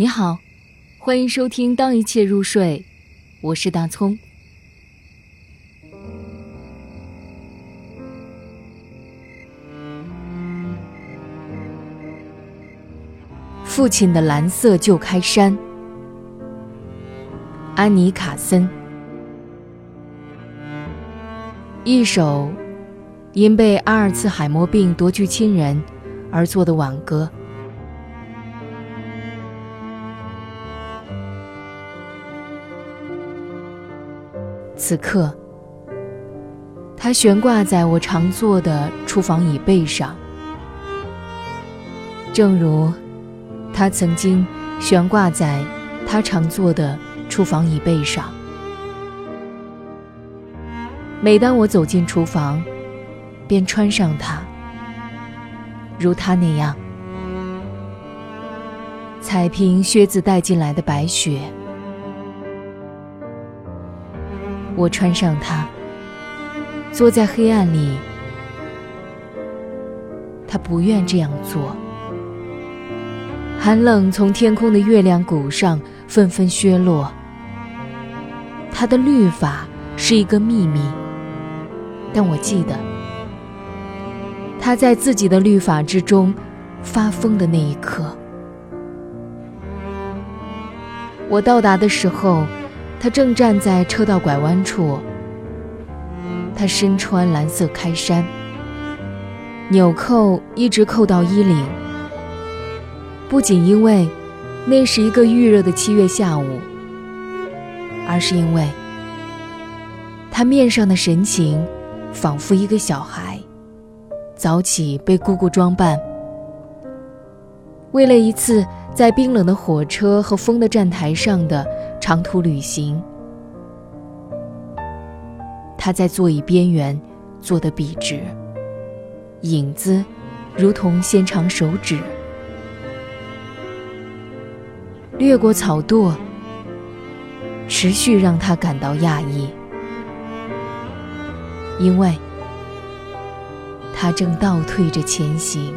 你好，欢迎收听《当一切入睡》，我是大葱。父亲的蓝色旧开衫，安妮·卡森。一首因被阿尔茨海默病夺去亲人而作的挽歌。此刻，它悬挂在我常坐的厨房椅背上，正如它曾经悬挂在他常坐的厨房椅背上。每当我走进厨房，便穿上它，如他那样，踩平靴子带进来的白雪。我穿上它，坐在黑暗里。他不愿这样做。寒冷从天空的月亮谷上纷纷削落。他的律法是一个秘密，但我记得他在自己的律法之中发疯的那一刻。我到达的时候。他正站在车道拐弯处。他身穿蓝色开衫，纽扣一直扣到衣领。不仅因为那是一个预热的七月下午，而是因为他面上的神情仿佛一个小孩，早起被姑姑装扮，为了一次在冰冷的火车和风的站台上的。长途旅行，他在座椅边缘坐得笔直，影子如同纤长手指，掠过草垛，持续让他感到讶异，因为他正倒退着前行。